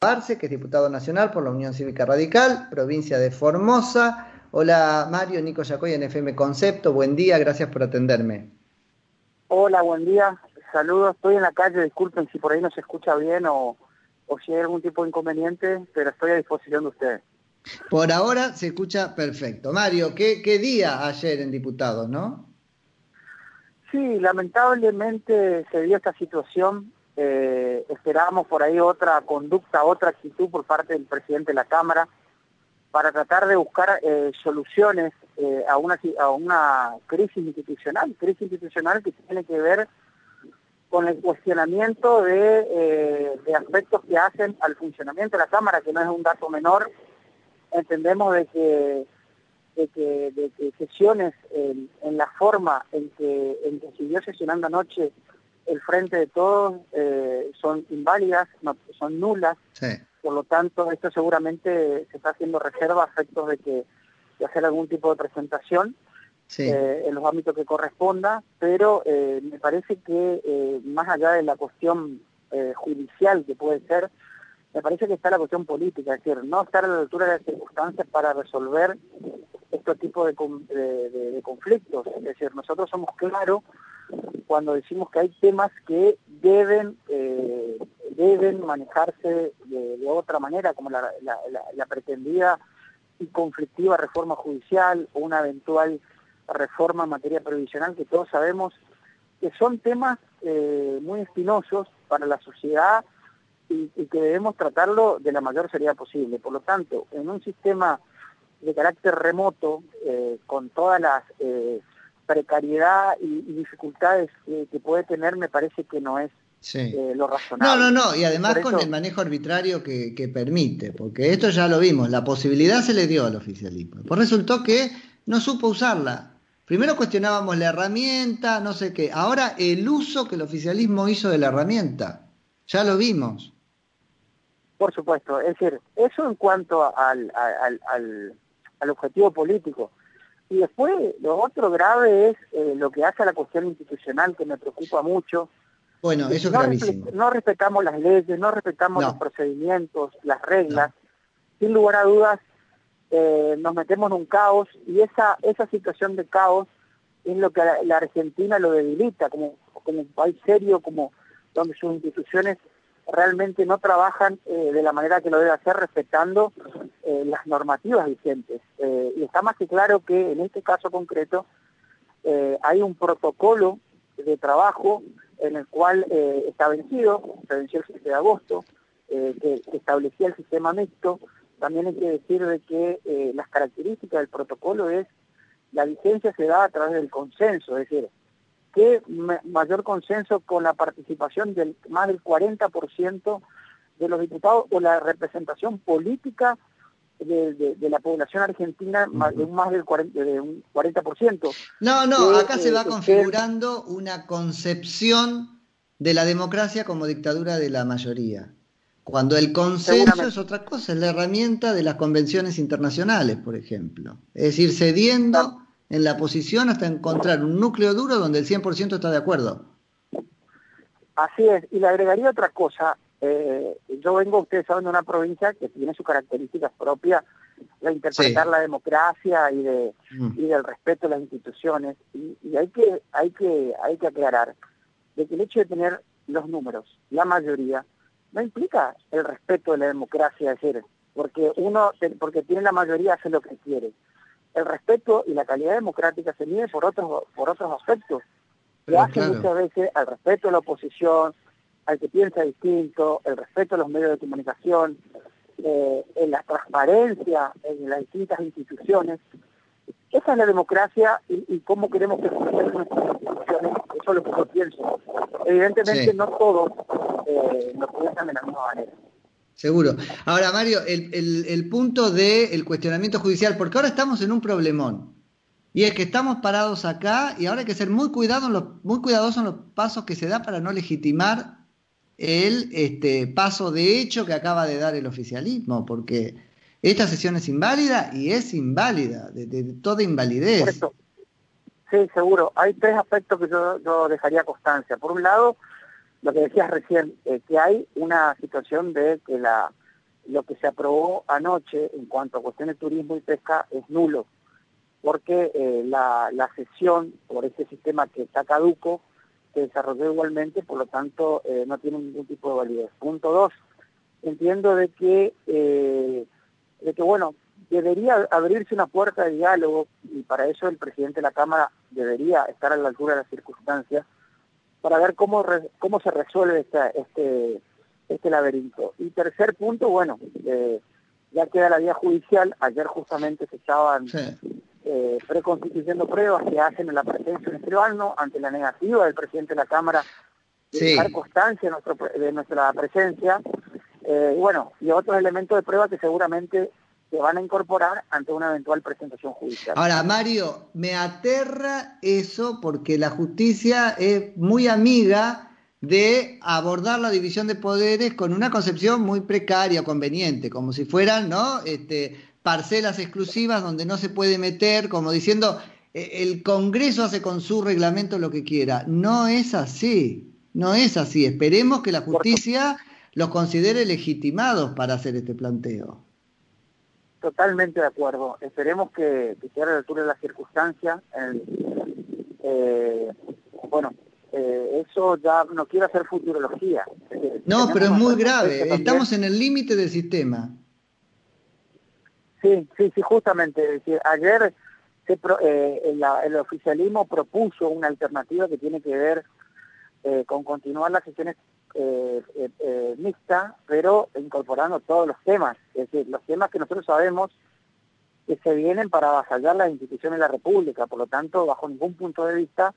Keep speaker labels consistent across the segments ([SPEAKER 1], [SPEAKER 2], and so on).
[SPEAKER 1] Arce, que es diputado nacional por la Unión Cívica Radical, provincia de Formosa. Hola Mario, Nico Yacoy en FM Concepto, buen día, gracias por atenderme.
[SPEAKER 2] Hola, buen día, saludos, estoy en la calle, disculpen si por ahí no se escucha bien o, si hay algún tipo de inconveniente, pero estoy a disposición de ustedes.
[SPEAKER 1] Por ahora se escucha perfecto. Mario, ¿qué, qué día ayer en diputados, no?
[SPEAKER 2] Sí, lamentablemente se dio esta situación eh, esperábamos por ahí otra conducta, otra actitud por parte del presidente de la Cámara para tratar de buscar eh, soluciones eh, a, una, a crisis institucional, crisis institucional que tiene que ver con el cuestionamiento de, aspectos que hacen al funcionamiento de la Cámara, que no es un dato menor. Entendemos de que, de que, sesiones en, la forma en que, en que siguió sesionando anoche el frente de todos eh, son inválidas, son nulas. Por lo tanto, esto seguramente se está haciendo reserva a efectos de que de hacer algún tipo de presentación eh, en los ámbitos que corresponda, pero eh, me parece que más allá de la cuestión judicial que puede ser, me parece que está la cuestión política, es decir, no estar a la altura de las circunstancias para resolver este tipo de, de conflictos. Es decir, nosotros somos claros cuando decimos que hay temas que deben, eh, deben manejarse de, otra manera, como la, pretendida y conflictiva reforma judicial o una eventual reforma en materia previsional, que todos sabemos que son temas eh, muy espinosos para la sociedad y, que debemos tratarlo de la mayor seriedad posible. Por lo tanto, en un sistema de carácter remoto, eh, con todas las precariedad y, dificultades que puede tener me parece que no es eh, lo razonable.
[SPEAKER 1] No, no, no, y además con el manejo arbitrario que, permite, porque esto ya lo vimos, la posibilidad se le dio al oficialismo. Pues resultó que no supo usarla. Primero cuestionábamos la herramienta, no sé qué. Ahora el uso que el oficialismo hizo de la herramienta. Ya lo vimos.
[SPEAKER 2] Por supuesto, es decir, eso en cuanto al, al objetivo político. Y después lo otro grave es eh, lo que hace a la cuestión institucional, que me preocupa mucho.
[SPEAKER 1] Bueno, eso es
[SPEAKER 2] no
[SPEAKER 1] gravísimo.
[SPEAKER 2] no respetamos las leyes, no respetamos los procedimientos, las reglas. Sin lugar a dudas, eh, nos metemos en un caos y esa, esa situación de caos es lo que la, Argentina lo debilita como, como un país serio, como donde sus instituciones realmente no trabajan eh, de la manera que lo debe hacer respetando eh, las normativas vigentes. Eh, y está más que claro que en este caso concreto hay un protocolo de trabajo en el cual está vencido, se venció el 7 de agosto, que, establecía el sistema mixto. También hay que decir de que las características del protocolo es la vigencia se da a través del consenso, es decir, que mayor consenso con la participación del más del 40% de los diputados o la representación política de, la población argentina de un más del 40, de un 40%.
[SPEAKER 1] No, no, acá se va configurando una concepción de la democracia como dictadura de la mayoría. Cuando el consenso es otra cosa, es la herramienta de las convenciones internacionales, por ejemplo. Es decir, cediendo en la posición hasta encontrar un núcleo duro donde el 100% está de acuerdo.
[SPEAKER 2] Así es, y le agregaría otra cosa. Eh, yo vengo, ustedes saben, de una provincia que tiene sus características propias de interpretar la democracia y, de, mm. y del respeto a las instituciones. Y, hay, que, hay, que, hay que aclarar de que el hecho de tener los números, la mayoría, no implica el respeto de la democracia, es decir, porque uno, porque tiene la mayoría, hace lo que quiere el respeto y la calidad democrática se mide por otros, por otros aspectos. Se hace muchas veces al respeto a la oposición, al que piensa distinto, el respeto a los medios de comunicación, eh, en la transparencia en las distintas instituciones. Esa es la democracia y, cómo queremos que funcionen nuestras instituciones. Eso es lo que yo pienso. Evidentemente no todos eh, nos piensan de la misma manera.
[SPEAKER 1] Seguro. Ahora, Mario, el, punto del cuestionamiento judicial, porque ahora estamos en un problemón. Y es que estamos parados acá y ahora hay que ser muy, cuidado muy cuidadosos en los pasos que se da para no legitimar el este, paso de hecho que acaba de dar el oficialismo, porque esta sesión es inválida y es inválida, de, toda invalidez.
[SPEAKER 2] Sí, seguro. Hay tres aspectos que yo, yo dejaría constancia. Por un lado, lo que decías recién, eh, que hay una situación de que la, lo que se aprobó anoche en cuanto a cuestiones de turismo y pesca es nulo, porque eh, la, la sesión por ese sistema que está caduco se desarrolló igualmente, por lo tanto eh, no tiene ningún tipo de validez. Punto dos, entiendo de que, de que bueno, debería abrirse una puerta de diálogo y para eso el presidente de la Cámara debería estar a la altura de las circunstancias para ver cómo, cómo se resuelve esta, este, este laberinto. Y tercer punto, bueno, eh, ya queda la vía judicial, ayer justamente se estaban eh, preconstituyendo pruebas que hacen en la presencia de escribano ante la negativa del presidente de la Cámara de dar constancia de, nuestro, de nuestra presencia, eh, bueno, y otros elementos de prueba que seguramente se van a incorporar ante una eventual presentación judicial.
[SPEAKER 1] Ahora, Mario, me aterra eso porque la justicia es muy amiga de abordar la división de poderes con una concepción muy precaria, conveniente, como si fueran ¿no? este, parcelas exclusivas donde no se puede meter, como diciendo, e, el Congreso hace con su reglamento lo que quiera. No es así, no es así. Esperemos que la justicia los considere legitimados para hacer este planteo.
[SPEAKER 2] Totalmente de acuerdo. Esperemos que, que sea a la altura de las circunstancias. Eh, bueno, eh, eso ya no quiero hacer futurología.
[SPEAKER 1] No, pero es muy grave. Estamos en el límite del sistema.
[SPEAKER 2] Sí, sí, sí, justamente. ayer se eh, el, oficialismo propuso una alternativa que tiene que ver eh, con continuar las sesiones mixtas, pero incorporando todos los temas. Es decir, los temas que nosotros sabemos que se vienen para avasallar las instituciones de la República. Por lo tanto, bajo ningún punto de vista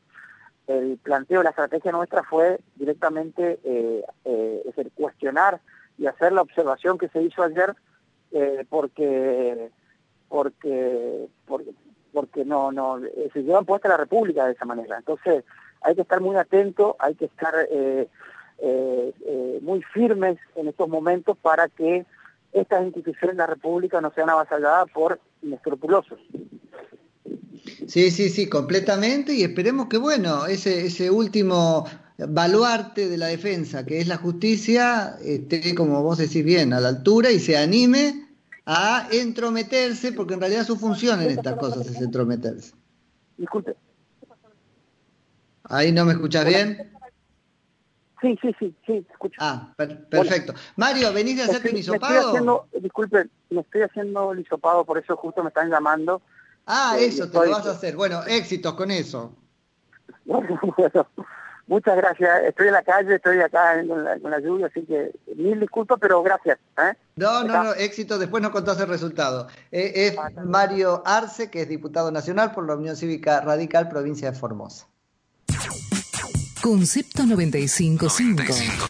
[SPEAKER 2] el planteo la estrategia nuestra fue directamente eh, eh, cuestionar y hacer la observación que se hizo ayer eh, porque porque porque, no no se llevan puesta la República de esa manera entonces hay que estar muy atento hay que estar muy firmes en estos momentos para que estas instituciones de la República no sean avasalladas por inescrupulosos.
[SPEAKER 1] Sí, sí, sí, completamente. Y esperemos que, bueno, ese, ese último baluarte de la defensa, que es la justicia, esté, como vos decís bien, a la altura y se anime a entrometerse, porque en realidad su función en estas cosas es entrometerse.
[SPEAKER 2] Disculpe.
[SPEAKER 1] ¿Ahí no me escuchas bien?
[SPEAKER 2] Sí, sí, sí, sí, escucho.
[SPEAKER 1] Ah, perfecto. Mario, ¿venís a hacerte un
[SPEAKER 2] hisopado? disculpe, me estoy haciendo el hisopado, por eso justo me están llamando.
[SPEAKER 1] Ah, eso, te lo vas a hacer. Bueno, éxitos con eso.
[SPEAKER 2] muchas gracias. Estoy en la calle, estoy acá con la, lluvia, así que mil disculpas, pero gracias. ¿eh?
[SPEAKER 1] No, no, no, éxito. Después nos contás el resultado. Eh, es ah, Mario Arce, que es diputado nacional por la Unión Cívica Radical, provincia de Formosa.
[SPEAKER 3] Concepto 955.